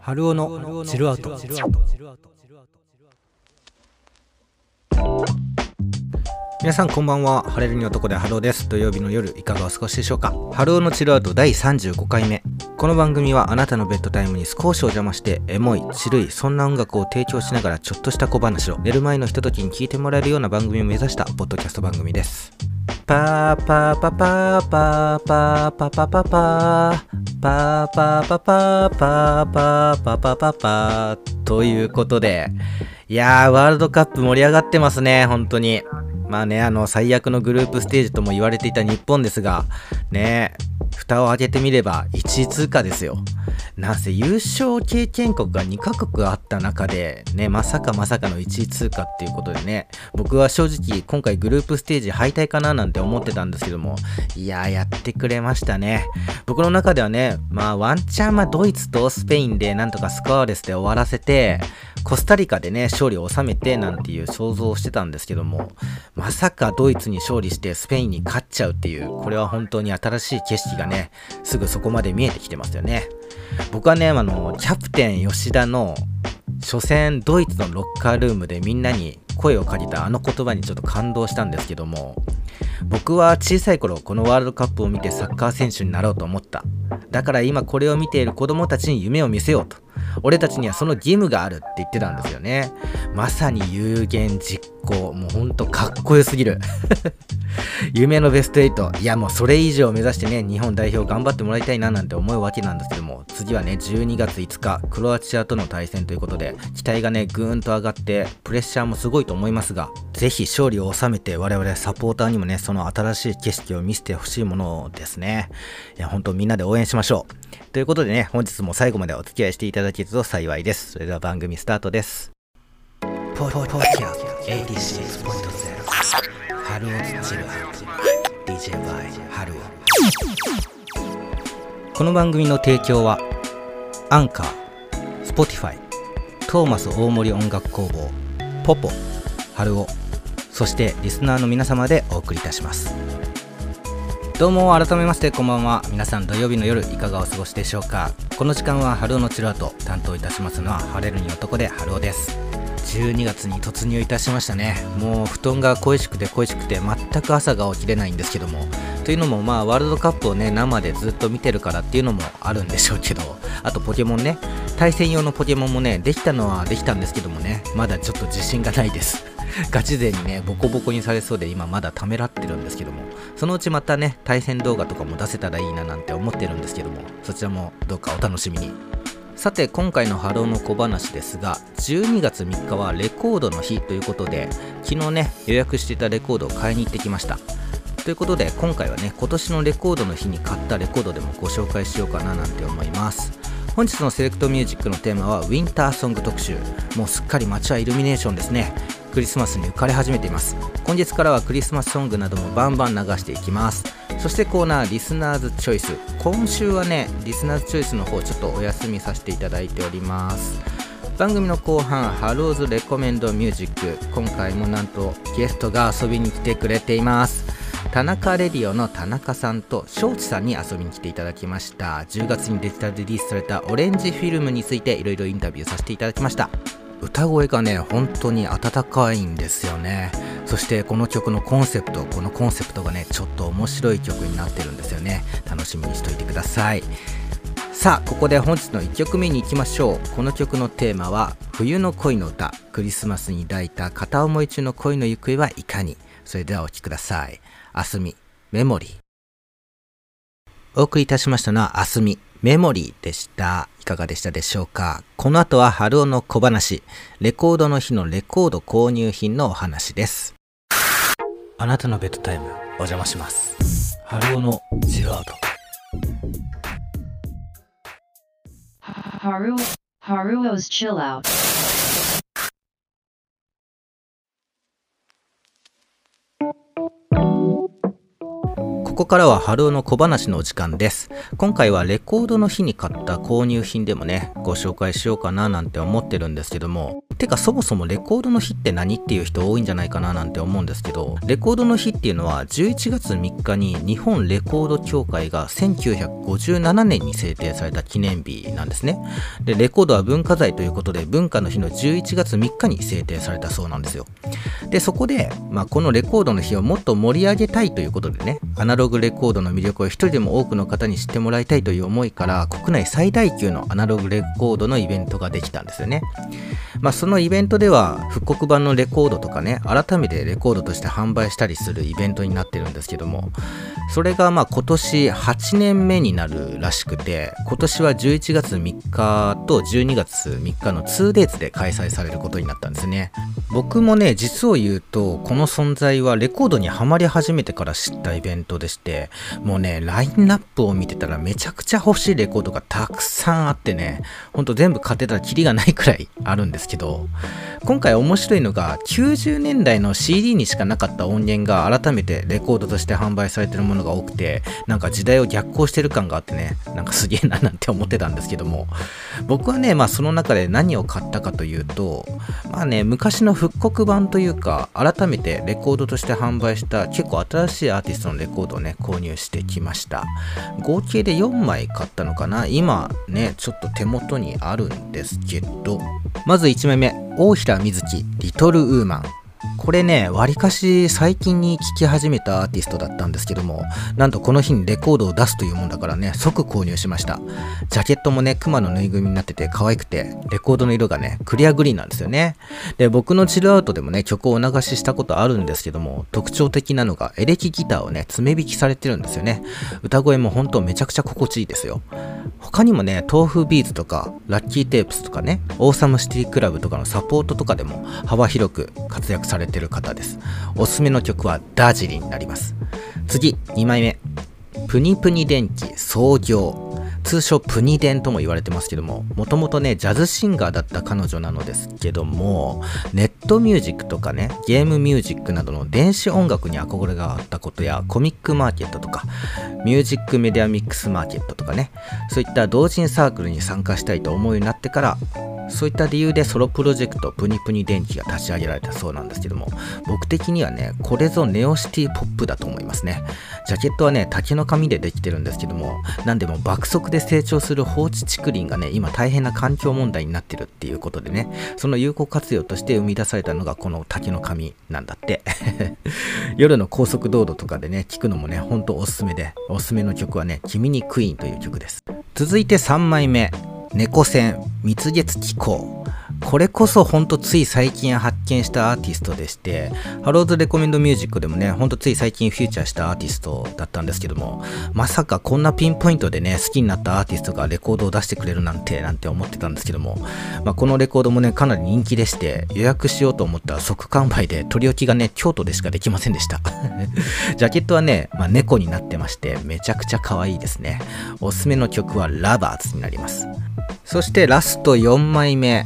春尾のチルアウト。皆さんこんばんは。晴れるに男で春尾です。土曜日の夜いかがお過ごしでしょうか。春尾のチルアウト第35回目。この番組はあなたのベッドタイムに少しお邪魔してエモい、チルい、そんな音楽を提供しながらちょっとした小話を寝る前のひとときに聞いてもらえるような番組を目指したポッドキャスト番組です。パーパーパーパーパーパーパーパーパーパーパーパーパパパーパーパーパーパパパーということでいやーワールドカップ盛り上がってますね本当に。まあね、あの、最悪のグループステージとも言われていた日本ですが、ね、蓋を開けてみれば1位通過ですよ。なんせ優勝経験国が2カ国あった中で、ね、まさかまさかの1位通過っていうことでね、僕は正直今回グループステージ敗退かななんて思ってたんですけども、いやーやってくれましたね。僕の中ではね、まあワンチャンはドイツとスペインでなんとかスコアレスで終わらせて、コスタリカでね、勝利を収めてなんていう想像をしてたんですけども、まさかドイツに勝利してスペインに勝っちゃうっていう、これは本当に新しい景色がね、すぐそこまで見えてきてますよね。僕はね、あの、キャプテン吉田の初戦ドイツのロッカールームでみんなに声をかけたあの言葉にちょっと感動したんですけども、僕は小さい頃このワールドカップを見てサッカー選手になろうと思った。だから今これを見ている子供たちに夢を見せようと。俺たちにはその義務があるって言ってたんですよね。まさに有言実行。もうほんとかっこよすぎる。夢のベスト8。いやもうそれ以上目指してね、日本代表頑張ってもらいたいななんて思うわけなんですけども、次はね、12月5日、クロアチアとの対戦ということで、期待がね、ぐーんと上がって、プレッシャーもすごいと思いますが、ぜひ勝利を収めて我々サポーターにもね、その新しい景色を見せてほしいものですね。いや、ほんとみんなで応援しましょう。ということでね、本日も最後までお付き合いしていただけると幸いです。それでは番組スタートです。ポポポキャス86.0春をチル DJ by 春をこの番組の提供はアンカー、スポティファイ、トーマス大森音楽工房、ポポ、春尾、そしてリスナーの皆様でお送りいたします。どうも改めましてこんばんは皆さん土曜日の夜いかがお過ごしでしょうかこの時間は春尾のチルアウト担当いたしますのは晴れるに男で春尾です12月に突入いたしましたね。もう布団が恋しくて恋しくて全く朝が起きれないんですけども。というのもまあワールドカップをね生でずっと見てるからっていうのもあるんでしょうけど。あとポケモンね。対戦用のポケモンもねできたのはできたんですけどもね。まだちょっと自信がないです。ガチ勢にね、ボコボコにされそうで今まだためらってるんですけども、そのうちまたね、対戦動画とかも出せたらいいななんて思ってるんですけども、そちらもどうかお楽しみに。さて今回の春尾の小話ですが12月3日はレコードの日ということで昨日ね予約していたレコードを買いに行ってきました。ということで今回はね今年のレコードの日に買ったレコードでもご紹介しようかななんて思います。本日のセレクトミュージックのテーマはウィンターソング特集。もうすっかり街はイルミネーションですね。クリスマスに浮かれ始めています。今月からはクリスマスソングなどもバンバン流していきます。そしてコーナーリスナーズチョイス。今週はねリスナーズチョイスの方ちょっとお休みさせていただいております。番組の後半ハローズレコメンドミュージック。今回もなんとゲストが遊びに来てくれています。田中レディオの田中さんと庄司さんに遊びに来ていただきました。10月にデジタルリリースされたオレンジフィルムについていろいろインタビューさせていただきました。歌声がね本当に温かいんですよね。そしてこの曲のコンセプトこのコンセプトがねちょっと面白い曲になってるんですよね。楽しみにしといてください。さあここで本日の1曲目に行きましょう。この曲のテーマは「冬の恋の歌」クリスマスに抱いた片思い中の恋の行方はいかに。それではお聴きください。あすみメモリー。お送りいたしましたのはあすみメモリーでした。いかがでしたでしょうか？この後は春尾の小話、レコードの日のレコード購入品のお話です。あなたのベッドタイム、お邪魔します。春尾のジルアウト。春尾、春尾 's chill out。ここからは春尾の小話のお時間です。今回はレコードの日に買った購入品でもね、ご紹介しようかななんて思ってるんですけども、てかそもそもレコードの日って何っていう人多いんじゃないかななんて思うんですけど、レコードの日っていうのは11月3日に日本レコード協会が1957年に制定された記念日なんですね。で、レコードは文化財ということで文化の日の11月3日に制定されたそうなんですよ。で、そこで、まあ、このレコードの日をもっと盛り上げたいということでね、アナログログレコードの魅力を一人でも多くの方に知ってもらいたいという思いから国内最大級のアナログレコードのイベントができたんですよね。まあ、そのイベントでは復刻版のレコードとかね改めてレコードとして販売したりするイベントになってるんですけどもそれがまあ今年8年目になるらしくて今年は11月3日と12月3日の 2days で開催されることになったんですね僕もね実を言うとこの存在はレコードにはまり始めてから知ったイベントでしてもうねラインナップを見てたらめちゃくちゃ欲しいレコードがたくさんあってねほんと全部買ってたらキリがないくらいあるんですけど今回面白いのが90年代の CD にしかなかった音源が改めてレコードとして販売されてるものが多くてなんか時代を逆行してる感があってねなんかすげえななんて思ってたんですけども僕はねまあその中で何を買ったかというとまあね昔の復刻版というか改めてレコードとして販売した結構新しいアーティストのレコードをねね購入してきました。合計で4枚買ったのかな？今ねちょっと手元にあるんですけど。まず1枚目大平瑞希リトルウーマン。これね、わりかし最近に聴き始めたアーティストだったんですけども、なんとこの日にレコードを出すというもんだからね、即購入しました。ジャケットもね、熊のぬいぐるみになってて可愛くて、レコードの色がね、クリアグリーンなんですよね。で、僕のチルアウトでもね、曲をお流ししたことあるんですけども、特徴的なのがエレキギターをね、爪弾きされてるんですよね。歌声もほんとめちゃくちゃ心地いいですよ。他にもね、 tofubeats とか、 LUCKY TAPES とかね、 Awesome City Club とかのサポートとかでも幅広く活躍されててる方です。おすすめの曲はダージリンになります。次、2枚目。プニプニ電気創業。通称プニデンとも言われてますけども、もともとね、ジャズシンガーだった彼女なのですけども、ネットミュージックとかね、ゲームミュージックなどの電子音楽に憧れがあったことや、コミックマーケットとか、ミュージックメディアミックスマーケットとかね、そういった同人サークルに参加したいと思うようになってから、そういった理由でソロプロジェクトプニプニ電気が立ち上げられたそうなんですけども、僕的にはね、これぞネオシティポップだと思いますね。ジャケットはね、竹の紙でできてるんですけども、なんでも爆速で成長する放置竹林がね、今大変な環境問題になってるっていうことでね、その有効活用として生み出されたのがこの竹の紙なんだって。夜の高速道路とかでね、聞くのもね、ほんとおすすめで、おすすめの曲はね、君にクイーンという曲です。続いて3枚目。猫線蜜月気候これこそほんとつい最近発見したアーティストでして、春尾's recommend music でもね、ほんとつい最近フューチャーしたアーティストだったんですけども、まさかこんなピンポイントでね、好きになったアーティストがレコードを出してくれるなんて、なんて思ってたんですけども、まあ、このレコードもね、かなり人気でして、予約しようと思ったら即完売で取り置きがね、京都でしかできませんでした。ジャケットはね、まあ、猫になってまして、めちゃくちゃ可愛いですね。おすすめの曲はラバーズになります。そしてラスト4枚目。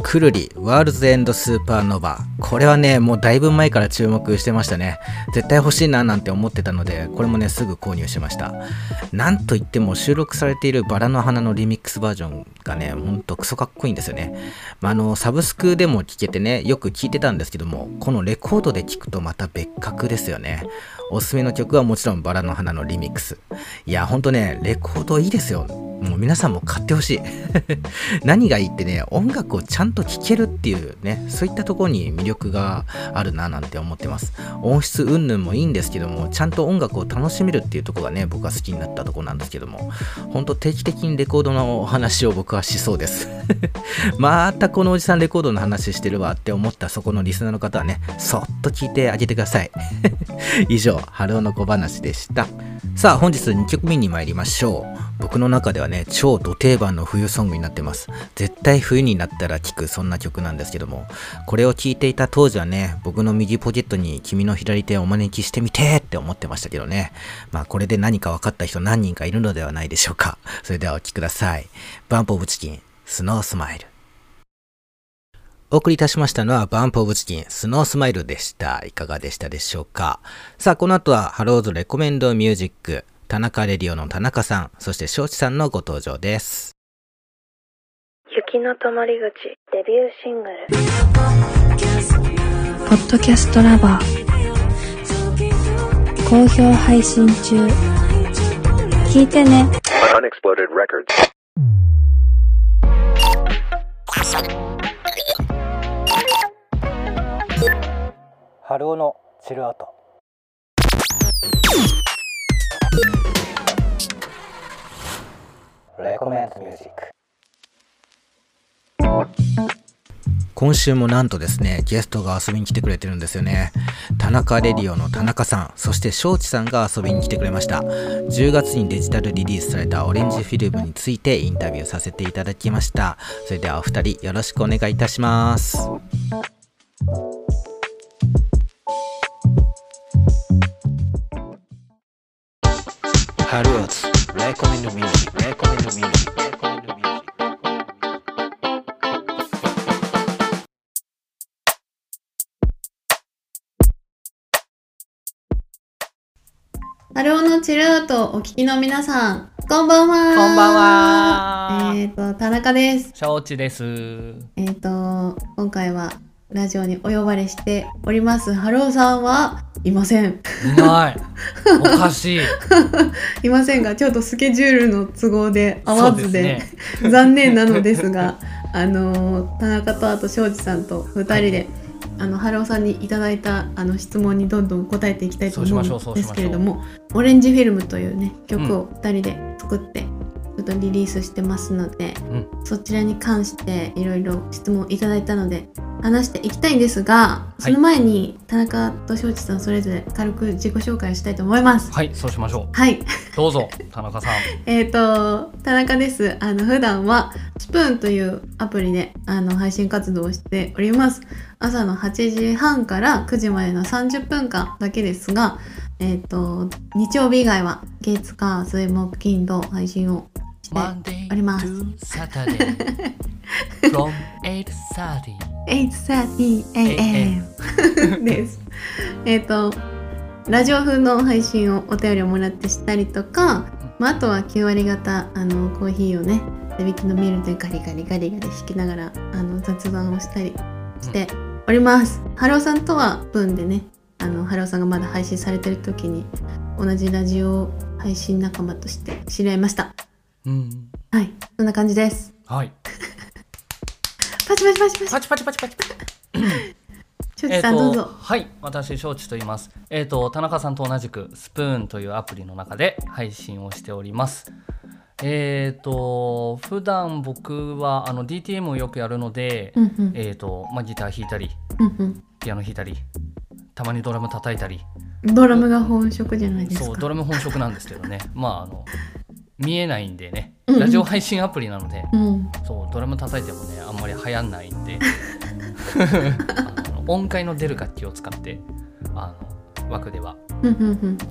くるり、ワールズエンドスーパーノヴァ。これはね、もうだいぶ前から注目してましたね。絶対欲しいななんて思ってたので、これもね、すぐ購入しました。なんといっても収録されているバラの花のリミックスバージョンがね、ほんとクソかっこいいんですよね。まあ、あの、サブスクでも聴けてね、よく聴いてたんですけども、このレコードで聴くとまた別格ですよね。おすすめの曲はもちろんバラの花のリミックス。いや、ほんとね、レコードいいですよ。もう皆さんも買ってほしい。何がいいってね、音楽をちゃんと聴けるっていうね、そういったところに魅力があるななんて思ってます。音質云々もいいんですけども、ちゃんと音楽を楽しめるっていうところがね、僕は好きになったところなんですけども、ほんと定期的にレコードのお話を僕はしそうです。またこのおじさんレコードの話してるわって思ったそこのリスナーの方はね、そっと聞いてあげてください。以上、春尾の小話でした。さあ、本日2曲目に参りましょう。僕の中ではね、超ド定番の冬ソングになってます。絶対冬になったら聴くそんな曲なんですけども、これを聴いていた当時はね、僕の右ポケットに君の左手をお招きしてみてって思ってましたけどね。まあこれで何か分かった人何人かいるのではないでしょうか。それではお聴きください。バンプオブチキン、スノースマイル。お送りいたしましたのはバンプオブチキン、スノースマイルでした。いかがでしたでしょうかさあ、この後はハローズレコメンドミュージック。田中レディオの田中さん、そして庄司さんのご登場です。雪の止まり口デビューシングル。ポッドキャストラバー。好評配信中。聞いてね。Unexploded Records. 春尾のチルアウトレコメントミュージック今週もなんとですねゲストが遊びに来てくれてるんですよね。田中レディオの田中さんそして庄司さんが遊びに来てくれました。10月にデジタルリリースされたオレンジフィルムについてインタビューさせていただきました。それではお二人よろしくお願いいたします。ハルオツレコメンドミュージックレコメンドミュージックレコメンドミュージックハルオのチルアウトお聞きの皆さん、こんばんは。こんばんはえっ、と、田中です。承知です。えっ、と、今回はラジオにお呼ばれしております。ハルオさんはいません。いない。おかしい。いませんが、ちょっとスケジュールの都合で合わずで、そう残念なのですが、あの、田中とあと庄司さんと二人で、あの、ハルオさんにいただいたあの質問にどんどん答えていきたいと思そうんですけれども、オレンジフィルムというね、曲を二人で作って、ちょっとリリースしてますので、うんそちらに関していろいろ質問いただいたので話していきたいんですが、その前に田中と庄司さんそれぞれ軽く自己紹介をしたいと思います。はい、そうしましょはい、う。どうぞ、田中さん。えっ、と田中です。あの普段はスプーンというアプリであの配信活動をしております。朝の8時半から9時までの30分間だけですが、えっ、と日曜日以外は月火水木金土配信を Monday あります to Saturday from 8:30 8.30am です。えっとラジオ風の配信をお便りをもらってしたりとか、まあ、あとは9割方あのコーヒーをね手引きのミルでガリガリガリガリ引きながらあの雑談をしたりしております。ハローさんとはスプーンでねあのハローさんがまだ配信されてる時に同じラジオ配信仲間として知り合いました。うん。はい、そんな感じです。はい。パチパチパチパチ。パチパチパチパチ。ちょちさんどうぞ。はい、私承知と言います。えっ、と田中さんと同じくスプーンというアプリの中で配信をしております。えっ、と普段僕はあの DTM をよくやるので、うんうんえっ、とまあギター弾いたりうんピアノ弾いたり、たまにドラム叩いたり、うん。ドラムが本職じゃないですか。そうドラム本職なんですけどねまああの見えないんでねうんうんラジオ配信アプリなので、うん。そうドラム叩いてもねあんまり流行んないんで 音階の出る楽器を使ってあの枠では。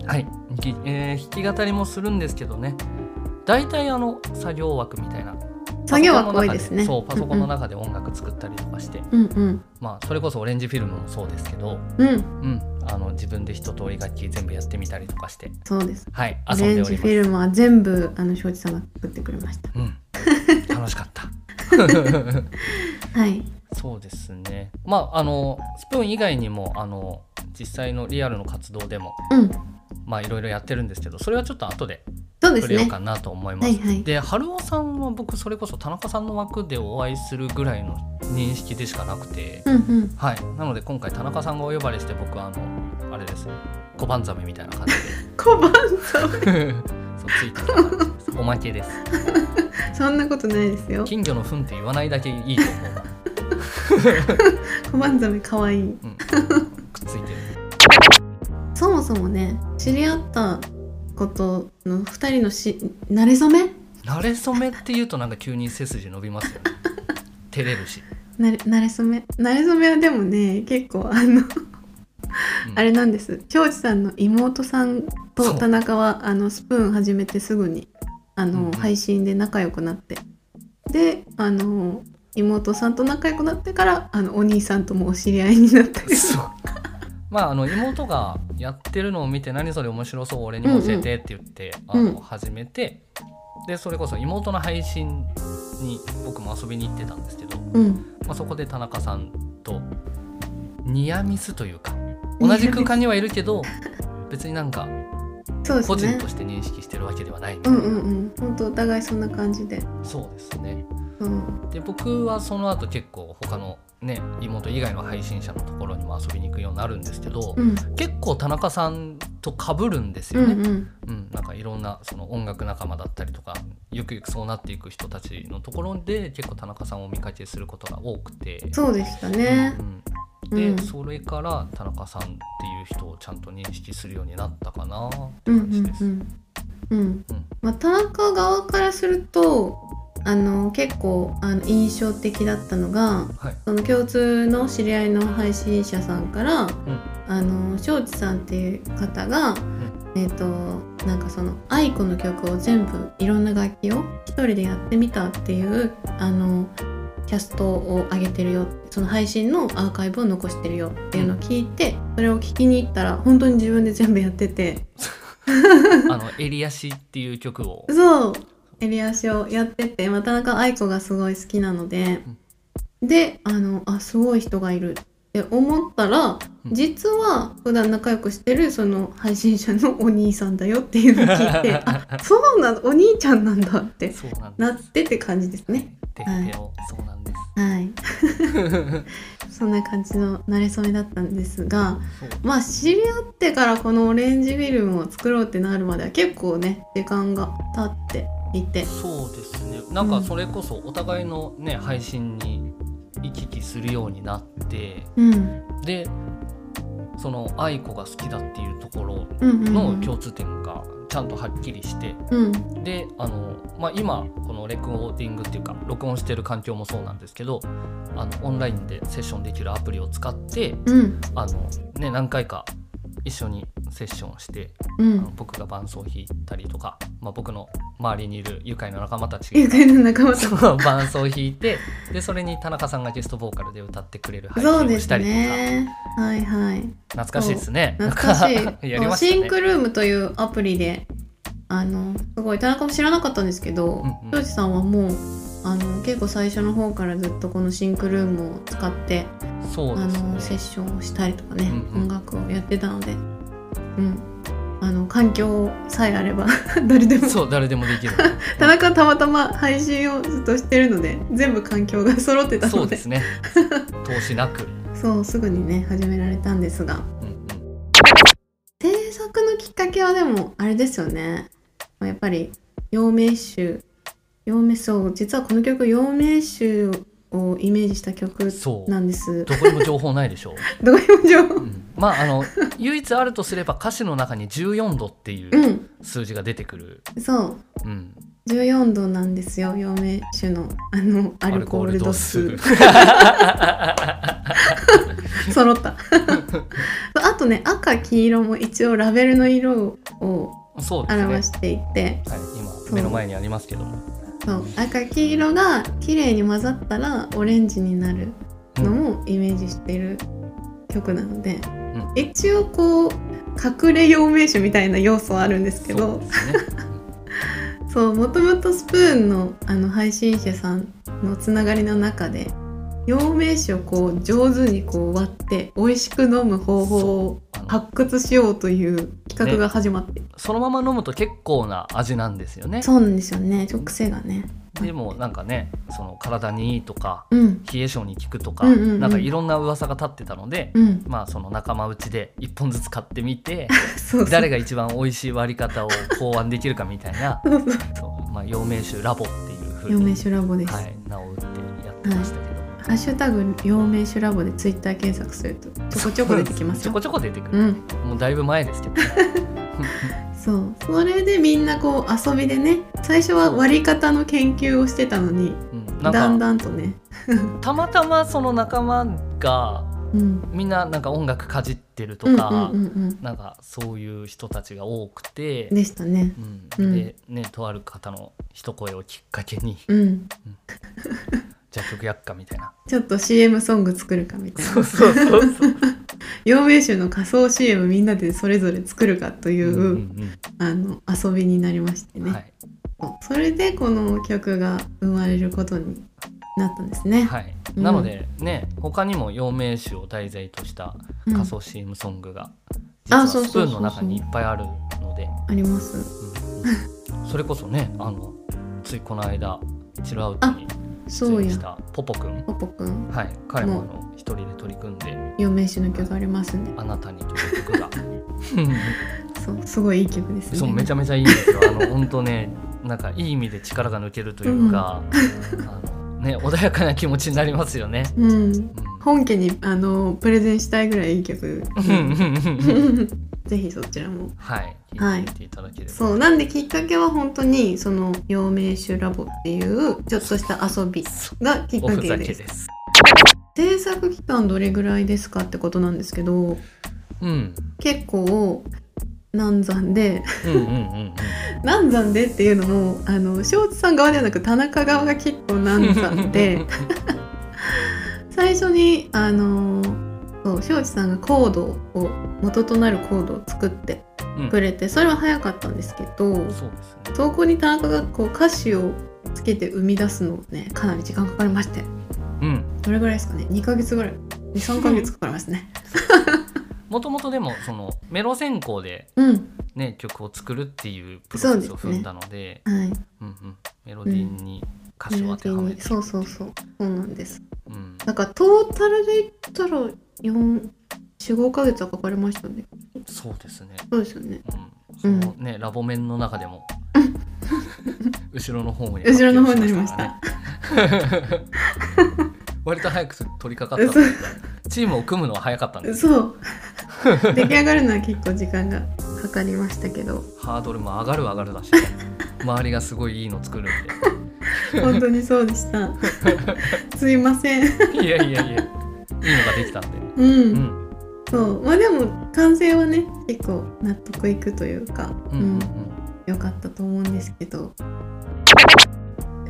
はい、ぎえー弾き語りもするんですけどね大体あの作業枠みたいな作業枠多いですね。そうパソコンの中で音楽作ったりとかして、うんうん。まあそれこそオレンジフィルムもそうですけど、うん。うん。うん、あの自分で一通り楽器全部やってみたりとかしてそうです。はい遊んでおりますフィルムは全部あの庄司さんが作ってくれました。うん、楽しかった。はい。そうですね。まああのスプーン以外にもあの実際のリアルの活動でもうん。まあいろいろやってるんですけど、それはちょっと後で触れようか。なと思います。はいはいで、春尾さんは僕それこそ田中さんの枠でお会いするぐらいの認識でしかなくて、うんうん。はい。なので今回田中さんがお呼ばれして僕はあのあれです。小判ザメみたいな感じ 小判さん。で そうついて。おまけです。そんなことないですよ。金魚の糞って言わないだけいいと思う。小判ザメ可愛い。うん。そもそもね、知り合ったことの二人のし慣れ初め？慣れ初めって言うとなんか急に背筋伸びますよね。照れるし。慣れ慣れ初め？慣れ初めはでもね結構あのあれなんです。庄司さんの妹さんと田中はあのスプーン始めてすぐにあの、うんうん。配信で仲良くなって。であの妹さんと仲良くなってからあのお兄さんともお知り合いになったりそう。まああの妹がやってるのを見て何それ面白そう俺にも教えてって言って、うんうんあの始めてでそれこそ妹の配信に僕も遊びに行ってたんですけど、うん。まあ、そこで田中さんとニアミスというか同じ空間にはいるけど別になんかそうですね。個人として認識してるわけではないみたいな、うんうんうん。本当お互いそんな感じで。そうですね。うん。で僕はその後結構他のね妹以外の配信者のところにも遊びに行くようになるんですけど、うん。結構田中さんと被るんですよね、うんうん。うん、なんかいろんなその音楽仲間だったりとかゆくゆくそうなっていく人たちのところで結構田中さんをお見かけすることが多くて。そうでしたね。うん、で、うん。それから田中さんっていう人をちゃんと認識するようになったかなってうん感じです。うん。うんうんうん。まあ田中側からするとあの結構あの印象的だったのがはい。その共通の知り合いの配信者さんから、あの庄司さんっていう方が、えっ、となんかその愛子の曲を全部いろんな楽器を一人でやってみたっていうあのキャストを上げてるよその配信のアーカイブを残してるよっていうのを聞いて、それを聞きに行ったら本当に自分で全部やってて あの襟足っていう曲を。そう。襟足をやってて、まあ、田中愛子がすごい好きなので、であのあすごい人がいる。って思ったら、うん。実は普段仲良くしてるその配信者のお兄さんだよっていうのを聞いて あそうなのお兄ちゃんなんだってなってって感じですね。ではい。そうなんです。はい。そんな感じの馴れ初めだったんですがまあ知り合ってからこのオレンジフィルムを作ろうってなるまでは結構ね時間が経っていて。そうですね。なんかそれこそお互いのね配信に行き来するようになってうん。でその愛子が好きだっていうところうんうんうん。の共通点がちゃんとはっきりして。うん。であの、まあ、今このレコーディングっていうか録音してる環境もそうなんですけどあのオンラインでセッションできるアプリを使ってうん。あの、ね、何回か一緒にセッションしてあのうん僕が伴奏弾いたりとか、まあ、僕の周りにいる愉快な仲間たちが愉快な仲間と。そう伴奏を弾いてでそれに田中さんがゲストボーカルで歌ってくれる配信をしたりとか、ねはいはい。懐かしいですね。懐かしい。やりましたね。シンクルームというアプリであのすごい。田中も知らなかったんですけどうんうん。庄司さんはもうあの結構最初の方からずっとこのシンクルームを使ってあそうですのセッねションをしたりとかね、うんうん。音楽をやってたので、うん、あの環境さえあれば 誰でも。そう誰でもできる。田中はたまたま配信をずっとしてるので全部環境が揃ってたので。そうですね。投資なく、そうすぐにね始められたんですが。うんうん、制作のきっかけはでもあれですよね。まあやっぱり陽明酒陽明そう実はこの曲陽明酒をイメージした曲そうなんです。どこにも情報ないでしょ どこにも情報。う、うん、まああの唯一あるとすれば歌詞の中に14度っていううん。数字が出てくる、そう。うん、14度なんですよ陽明酒の。あのアルコール度数。揃った。あとね赤黄色も一応ラベルの色を表していて。今目の前にありますけども、そう。赤黄色が綺麗に混ざったらオレンジになるのもイメージしてる曲なので、ん。一応こう隠れ陽明酒みたいな要素はあるんですけそうど そうもともとスプーンのあの配信者さんのつながりの中で陽明酒をこう上手にこう割って美味しく飲む方法を発掘しようという企画が始まって、そのまま飲むと結構な味なんですよね。そうなんですよね。ちょっと癖がね。でもなんかねその体にいいとかうん。冷え性に効くとか、うんうんうん。なんかいろんな噂が立ってたので、うん。まあその仲間内で1本ずつ買ってみて 誰が一番美味しい割り方を考案できるかみたいな そうまあ、陽明酒ラボっていうふうに、陽明酒ラボです、はい、名を打ってやってましたけど、ハッシュタグ陽明酒ラボでツイッター検索するとちょこちょこ出てきますよ。ちょこちょこ出てくる、うん。もうだいぶ前ですけど。ね そう。それでみんなこう遊びでね最初は割り方の研究をしてたのにうん、だんかだんとね。たまたまその仲間がうん。みんななんか音楽かじってるとうんうんか、うんうん。なんかそういう人たちが多くて、でしたね。うん。うん。でねとある方の一声をきっかけに。うんじゃあ曲やっかみたいな。ちょっと CM ソング作るかみたいな。そうそうそうそう。陽明酒の仮想 CM みんなでそれぞれ作るかという、うんうんあの遊びになりましてね、うんはい。それでこの曲が生まれることになったんですね。はい、うん。なのでね他にも陽明酒を題材としたうん。仮想 CM ソングが実あはスプーンの中にいっぱいあるので、あります。うん。それこそねあのついこの間チルアウトに出演し。たポポくんポポくん、はい彼もあの一人で取り組んで陽明酒の曲ありますね「。あなたに」という曲が そう、すごいいい曲ですね。そうめちゃめちゃいいんですよあの本当ねなんかいい意味で力が抜けるというか、あのね穏やかな気持ちになりますよね。うん。うん本家にあのプレゼンしたいぐらいいい曲。ぜひそちらも。はいはい。聞いていただければ、そうなんできっかけは本当にその陽明酒ラボっていうちょっとした遊びがきっかけです。制作期間どれぐらいですかってことなんですけどうん。結構難産で。難産でっていうのもあの庄司さん側ではなく田中側が結構難産で。最初にあのそう庄司さんがコードを元となるコードを作ってうん。くれてそれは早かったんですけどそうですね。そこに田中がこう歌詞をつけて生み出すのねかなり時間かかりまして。うん。どれぐらいですかね？2ヶ月ぐらい。23ヶ月かかりますね。もともとでもそのメロ専攻でうん。ね曲を作るっていうプロセスを踏んだので、はい。うんうん、メロディーに歌詞を当てはめて。いくそうそうそう。そうなんです。うん、なんかトータルで言ったら45ヶ月はかかりましたね。そうですね。そうですよね。うん、そのね、ラボ面の中でも 後ろの方に。後ろの方になりまし発た割と早く取り掛かった。チームを組むのは早かったんです。そう出来上がるのは結構時間がかかりましたけど。ハードルも上がる上がるだし、周りがすごいいいの作るん本当にそうでした。すいません。でいやいやいや。いいのができたんで、うん、うん。そう。まあでも完成はね結構納得いくというか、うんうんうん。良かったと思うんですけど。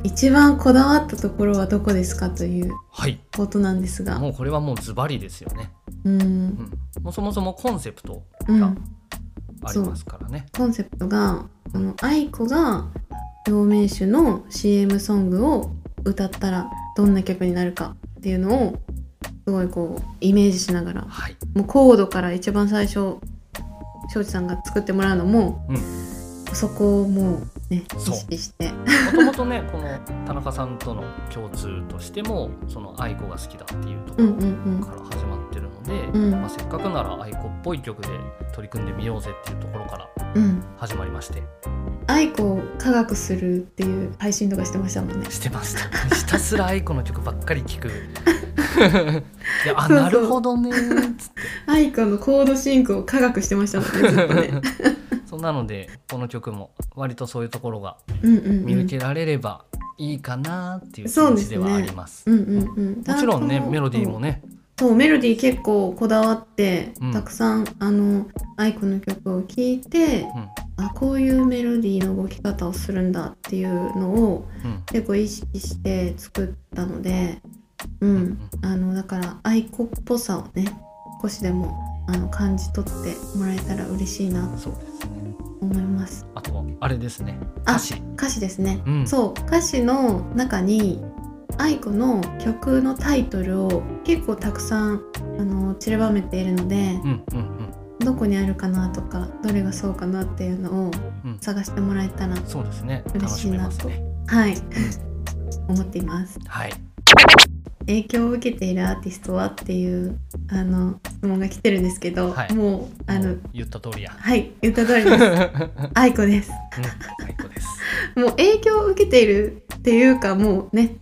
一番こだわったところはどこですかというはい。ことなんですが。もうこれはもうズバリですよね、うん。うん、もうそもそもコンセプトがうん。ありますからね、コンセプトがその愛子が陽明酒の CM ソングを歌ったらどんな曲になるかっていうのをすごいこうイメージしながらはい、もうコードから一番最初庄司さんが作ってもらうのも、うん。そこをもうね意識して。もともとねこの田中さんとの共通としてもその愛子が好きだっていうところから始まってるので、うん。まあ、せっかくなら愛子っぽい曲で取り組んでみようぜっていうところからうん。始まりまして。愛子を科学するっていう配信とかしてましたもんね。してました。ひたすら愛子の曲ばっかり聴く。いやあなるほどねーっつって。愛子のコード進行を科学してましたもんねずっとね。そんなのでこの曲も割とそういうところがうんうんうん。見受けられればいいかなっていう気そうですね持ちではあります。うんうんうん。もちろんねメロディーもねそうメロディー結構こだわって、うん。たくさんあの愛子の曲を聴いて、あこういうメロディーの動き方をするんだっていうのをうん。結構意識して作ったので、うん。うんあのだから愛子っぽさをね少しでもあの感じ取ってもらえたら嬉しいなと思います。あとあれですね。あ歌詞。歌詞ですね、うん。そう歌詞の中に愛子の曲のタイトルを結構たくさんあの散りばめているので、うんうんうん。どこにあるかなとかどれがそうかなっていうのをうん。探してもらえたらそうですね。嬉楽しいなと。ね。はい。思っています。はい。影響を受けているアーティストはっていうあの質問が来てるんですけど、はい。もうあの言った通りや。はい。言った通りです。愛子です。うん。最高です。もう影響を受けているっていうかもうね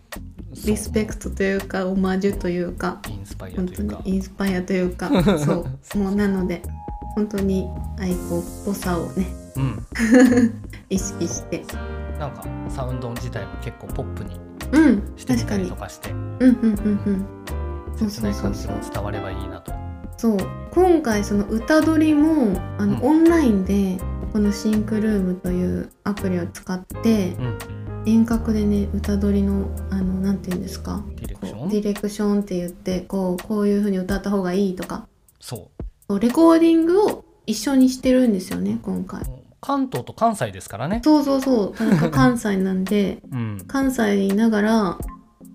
リスペクトというかオマージュというかインスパイア本当というインスパイアというか そう。もうなので本当に愛子っぽさをねうん。意識して。なんかサウンド自体も結構ポップにうんしてみたりとかしてうんうんうんうん。そう切そうそうそうない感じも伝わればいいなと。そう。今回その歌取りもあの、うん。オンラインでこのシンクルームというアプリを使ってうん遠隔でね歌取りのあのなんて言うんですか？ディレクション？ディレクションって言ってこうこういう風に歌った方がいいとか。そそうレコーディングを一緒にしてるんですよね今回。関東と関西ですからね。そうそうそう。田中関西なんで うん。関西にいながら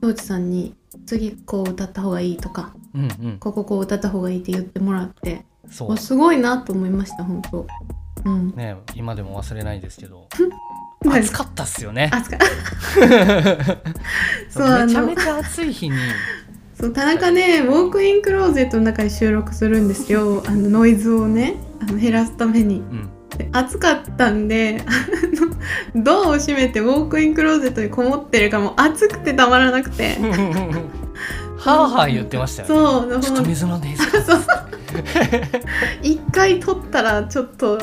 庄司さんに次こう歌った方がいいとかうんうん。こここう歌った方がいいって言ってもらってそう。おすごいなと思いました本当。うん。ね今でも忘れないですけど。は い暑かったっすよね。あつか そうあの。めちゃめちゃ暑い日に。そう田中ねウォークインクローゼットの中で収録するんですよ。あのノイズをねあの減らすために。うん。で暑かったんであのドアを閉めてウォークインクローゼットにこもってるからもう暑くてたまらなくて。はあはあ言ってましたよね。そう。ちょっと水飲んでいいですか？そう。一回取ったらちょっと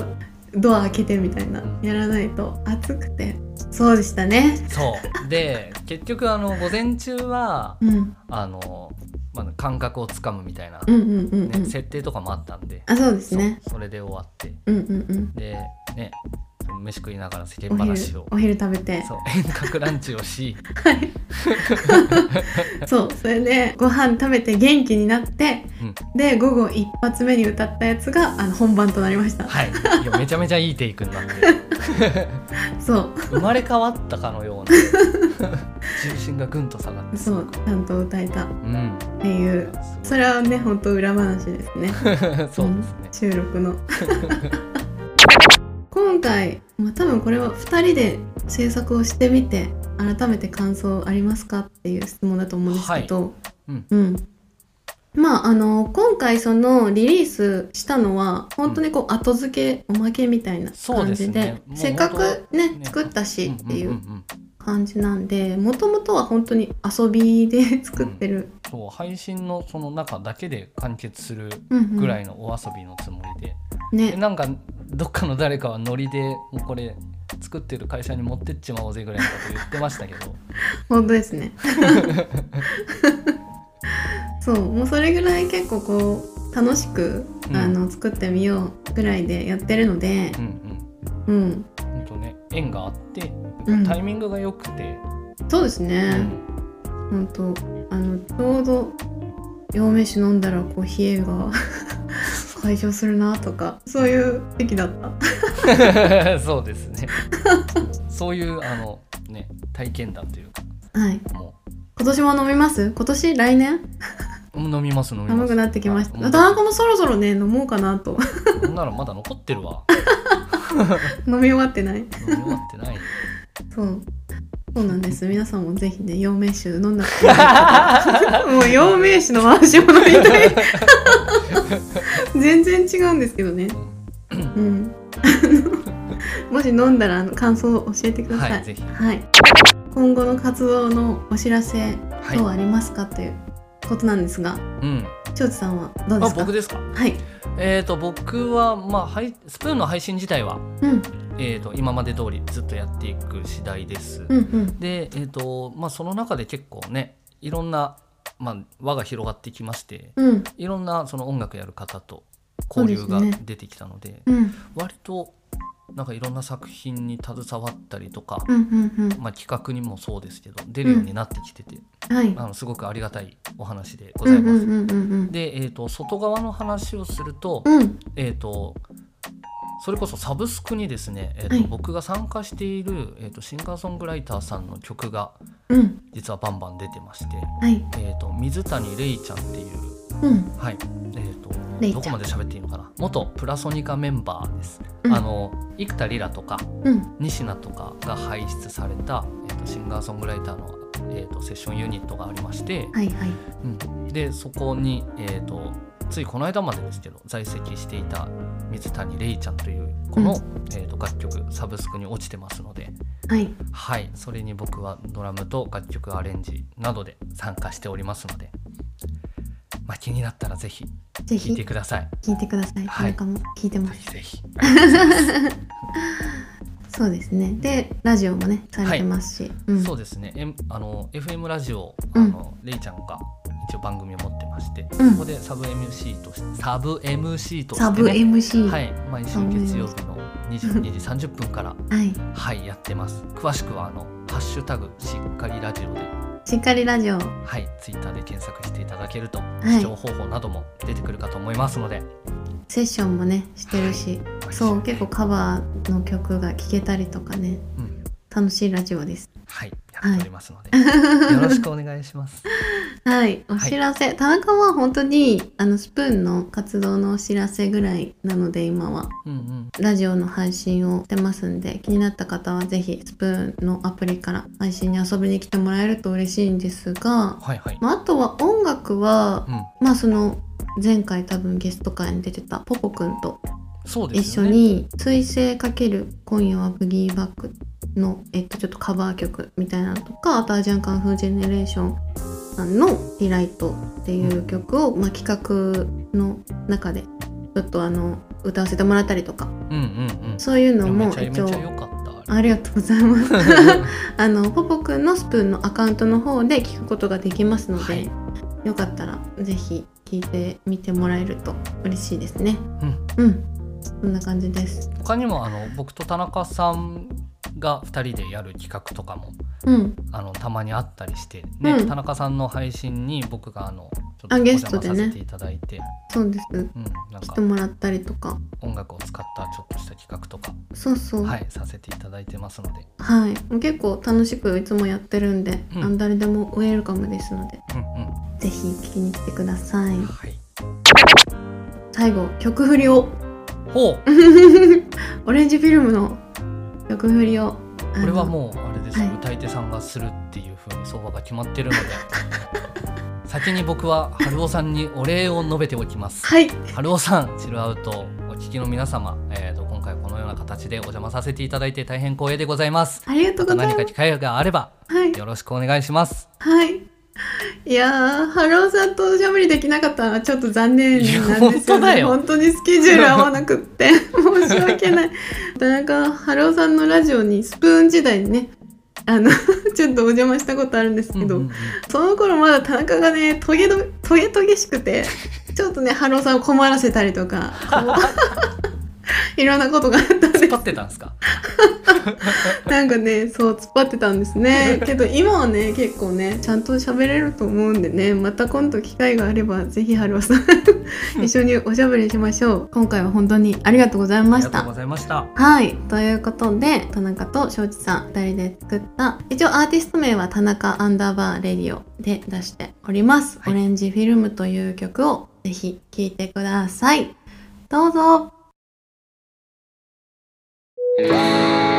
ドア開けてみたいな。うんやらないと暑くて。そうでしたね。そう。で結局あの午前中はうん。あの、まあ、感覚をつかむみたいな、うんうんうねん。設定とかもあったんで。あそうですね。それで終わって。うんうんうん。でねその飯食いながら世間お話を。昼お昼食べて。そう遠隔ランチをし。はい。そうそれでご飯食べて元気になって、うん。で午後一発目に歌ったやつがあの本番となりました、はい。いやめちゃめちゃいいテイクになって そう。生まれ変わったかのような。重心がぐんと下がって。すそうちゃんと歌えた。っうん。ていう。それはね本当裏話ですね。そうんですね、収録の今回、まあ、多分これは2人で制作をしてみて改めて感想ありますかっていう質問だと思うんですけど、うん。うん。まああの今回そのリリースしたのは本当にこう後付けおまけみたいな感じでねせっかくねね。作ったしっていんんうん感じなんでもともとは本当に遊びで 作ってる、そう配信のその中だけで完結するうんうん。ぐらいのお遊びのつもりで、でねなんかどっかの誰かはノリでもうこれ作ってる会社に持ってっちまおうぜぐらいのこと言ってましたけど。本当ですね。そうもうそれぐらい結構こう楽しく、うん。あの作ってみようぐらいでやってるのでうんうん。うん。ほんとね縁があってうん。タイミングが良くて、そうですうね、ん。本当あのちょうど陽明酒飲んだらこう冷えが解消するなとかそういう時だった。そうですね。そういうあのね体験談というか。はい。も今年も飲みます？今年？来年？う飲みます飲みます。寒くなってきました。はい。田中もそろそろね飲もうかなと。そんなのまだ残ってるわ。飲み終わってない。飲み終わってない。そう。そうなんです。皆さんもぜひね陽明酒飲んだ もう陽明酒の回しも飲みたい 全然違うんですけどね。うん。もし飲んだらあの感想を教えてください、はいぜひ。はい、今後の活動のお知らせはい等ありますか、ということなんですがうん。庄司さんはどうであすか？僕ですか？はい。えー、と僕は、まあ、はいスプーンの配信自体は、うん。えー、と今まで通りずっとやっていく次第です。うんうん。で、えーとまあ、その中で結構ねいろんな、まあ、輪が広がってきましてうん。いろんなその音楽やる方と交流が出てきたのでうん。割となんかいろんな作品に携わったりとか、うんうんうん。まあ、企画にもそうですけど出るようになってきてて、はい。あのすごくありがたいお話でごうんざいます。うんうんうんうん。で、えー、と外側の話をすると,、うん。えー、とそれこそサブスクにですね、えーとはい。僕が参加している、えー、とシンガーソングライターさんの曲がうん。実はバンバン出てまして、はい。えー、と水谷レイちゃんっていう、うん。はい。えー、とどこまで喋っていいのかな？元プラソニカメンバーです。うん。あの生田リラとかうん。西名とかが輩出された、えー、とシンガーソングライターの、えー、とセッションユニットがありまして、はいはい。うん、でそこに、えー、とついこの間までですけど在籍していた水谷レイちゃんというこの、うん。えー、と楽曲サブスクに落ちてますので、はい。はい、それに僕はドラムと楽曲アレンジなどで参加しておりますので、まあ、気になったらぜひぜ聴いてひください。聞いてください。はい。も聞いてます。ぜひ そうですね。でラジオもねされてますし、うん。そうですね、M、あの FM ラジオうん。あの、レイちゃんが一応番組を持ってまして、うん。そこでサブ MC としてサブ MC として、ね、サブ MC はい、毎週月曜日の22時30分から、はい。はい、やってます。詳しくはあのハッシュタグしっかりラジオで、しっかりラジオ。はい、ツイッターで検索していただけると、い。視聴方法なども出てくるかと思いますので、セッションもねしてるし、そう結構カバーの曲が聴けたりとかね。うん。楽しいラジオです。はいやっておりますので、よろしくお願いしますはいお知らせ、田中は本当にあのスプーンの活動のお知らせぐらいなので今は。うんうん。ラジオの配信をしてますんで気になった方はぜひスプーンのアプリから配信に遊びに来てもらえると嬉しいんですが、はいはい、まあ、あとは音楽はうん。まあその前回多分ゲスト会に出てたポポくんと一緒に「彗星×今夜はブギーバック」の、えっと、ちょっとカバー曲みたいなのとかあとアジャンカンフージェネレーションさんの「リライト」っていう曲を、まあ、企画の中でちょっとあの歌わせてもらったりとか。うんうんうん。そういうのも一応ありがとうございます。あのポポくんのスプーンのアカウントの方で聞くことができますので、はい。よかったらぜひ聞いてみてもらえると嬉しいですね。うん。うん。そんな感じです。他にもあの僕と田中さんが2人でやる企画とかもうん。あのたまにあったりしてね、うん。田中さんの配信に僕があのちょっとあお邪魔させていただいて、そうです。うん、なん来かてもらったりとか。音楽を使ったちょっとした企画とか、そうそう。はい、させていただいてますので、はい、結構楽しくいつもやってるんで、うん。誰でもウェルカムですのでうんうん。ぜひ聞きに来てください。はい、最後曲振りを。ほう。オレンジフィルムの曲振りをこれはうもうあれです、はい。歌い手さんがするっていう風に相場が決まってるので。先に僕は春尾さんにお礼を述べておきます。はい。春尾さんチルアウトお聞きの皆様、えー、と今回このような形でお邪魔させていただいて大変光栄でございます。ありがとうございます。何か機会があればはい。よろしくお願いします。はい。いやーハローさんとおしゃべりできなかったのはちょっと残念なんですよ本当だよ。ね本当にスケジュール合わなくって申し訳ない。田中ハローさんのラジオにスプーン時代にねあの ちょっとお邪魔したことあるんですけど、うんうんうん。その頃まだ田中がねトゲトトゲトゲしくてちょっとねハローさんを困らせたりとか いろんなことがあったんです。突っ張ってたんですか？なんかねそう突っ張ってたんですね。けど今はね結構ねちゃんと喋れると思うんでねまた今度機会があればぜひハローさん一緒におしゃべりしましょう。今回は本当にありがとうございました。ありがとうございました。はい。ということで田中としょーちさん2人で作った一応アーティスト名は田中アンダーバーレディオで出しております、はい。オレンジフィルムという曲をぜひ聴いてください。どうぞ「お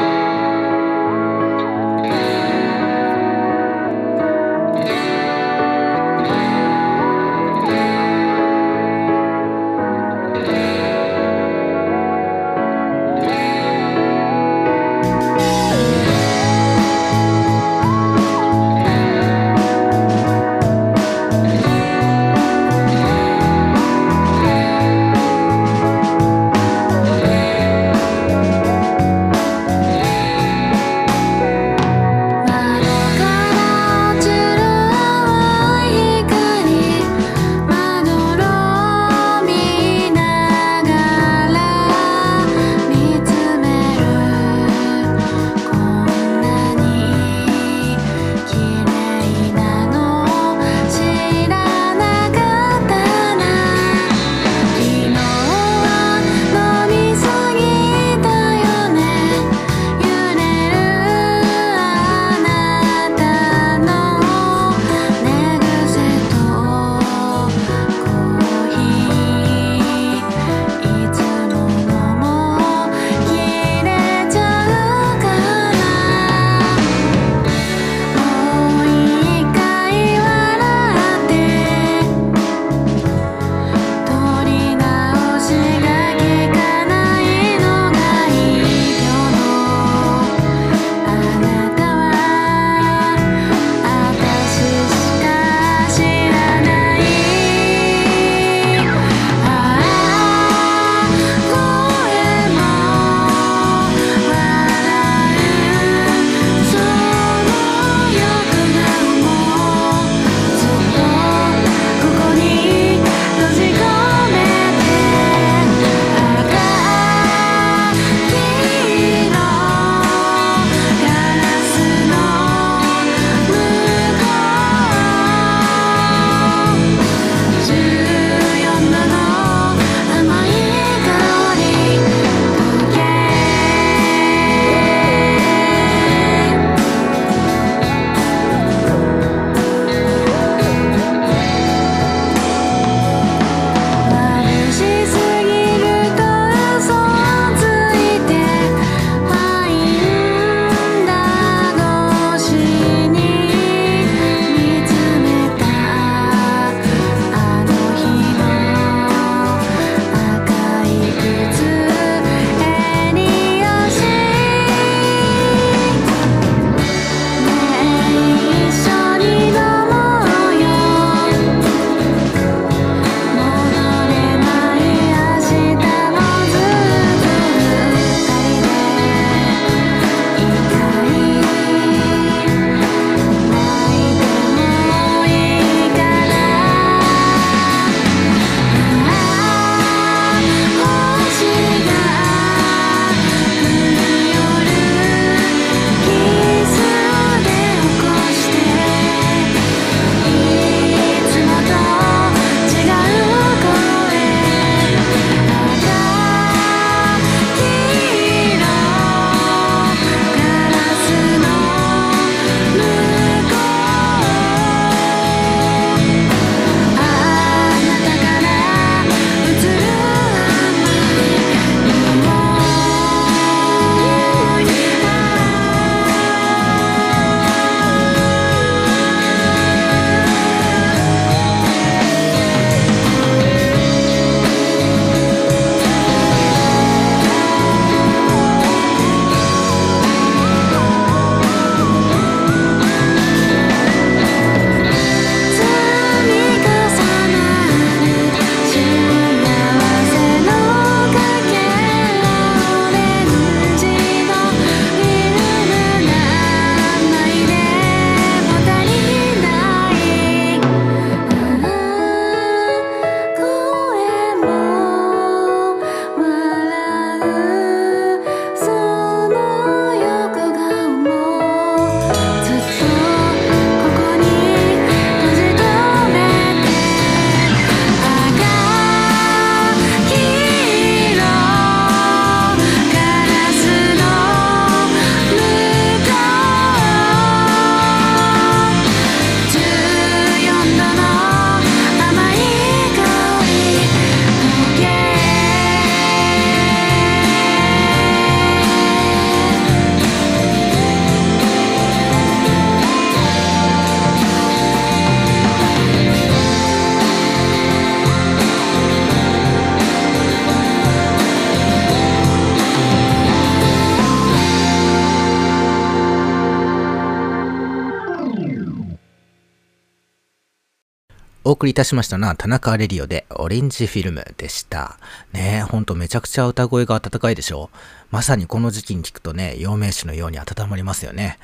送りいたしましたのは田中レディオでオレンジフィルムでした。ねえ、ほんとめちゃくちゃ歌声が温かいでしょまさにこの時期に聞くとね、陽明酒のように温まりますよね。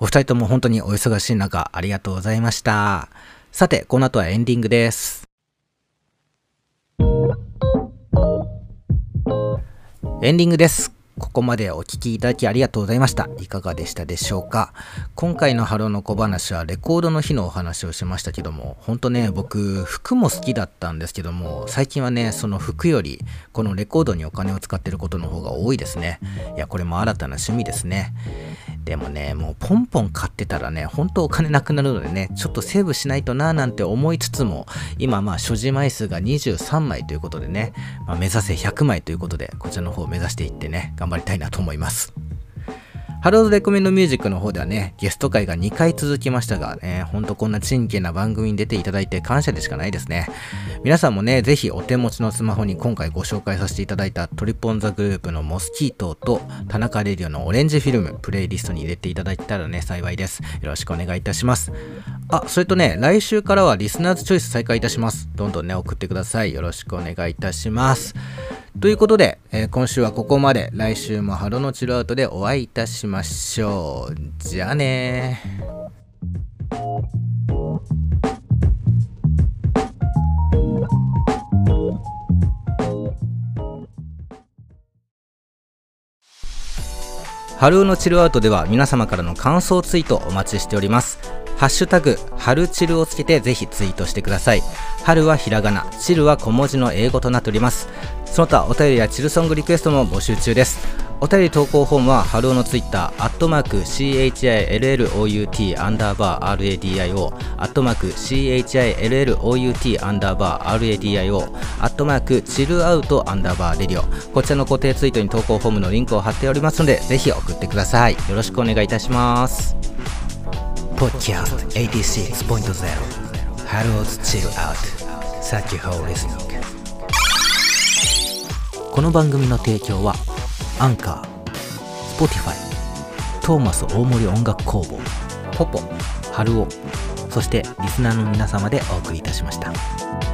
お二人とも本当にお忙しい中、ありがとうございました。さて、この後はエンディングです。エンディングです。ここまでお聞きいただきありがとうございました。いかがでしたでしょうか？今回のハローの小話はレコードの日のお話をしましたけども、ほんとね、僕、服も好きだったんですけども、最近はね、その服より、このレコードにお金を使ってることの方が多いですね。いや、これも新たな趣味ですね。でもね、もうポンポン買ってたらね、ほんとお金なくなるのでね、ちょっとセーブしないとなーなんて思いつつも、今まあ所持枚数が23枚ということでね、まあ、目指せ100枚ということで、こちらの方を目指していってね、頑張りたいなと思います。ハロードレコメンドミュージックの方ではね、ゲスト会が2回続きましたがね、ほんとこんな真剣な番組に出ていただいて感謝でしかないですね。皆さんもね、ぜひお手持ちのスマホに今回ご紹介させていただいたトリポンザグループのモスキートと田中レディオのオレンジフィルム、プレイリストに入れていただいたらね、幸いです。よろしくお願いいたします。あ、それとね、来週からはリスナーズチョイス再開いたします。どんどんね、送ってください。よろしくお願いいたします。ということで、えー今週はここまで。来週もハロのチルアウトでお会いいたしましょう。じゃあねハルーのチルアウトでは皆様からの感想ツイートお待ちしております。ハッシュタグ、春チルをつけてぜひツイートしてください。はるはひらがな、 chill は小文字の英語となっております。その他お便りや chill ソングリクエストも募集中です。お便り投稿フォームは、ハローのツイッター、アットマーク、CHILLOUT アンダーバー RADIO、アットマーク、CHILLOUT アンダーバー RADIO、アットマーク、 chillout アンダーバー radio。こちらの固定ツイートに投稿フォームのリンクを貼っておりますので、ぜひ送ってください。よろしくお願いいたします。Podcast 86.0 Harold's Chill Out Thank you for listening この番組の提供は Anchor Spotify トーマス大森音楽工房ポポハルオそしてリスナーの皆様でお送りいたしました。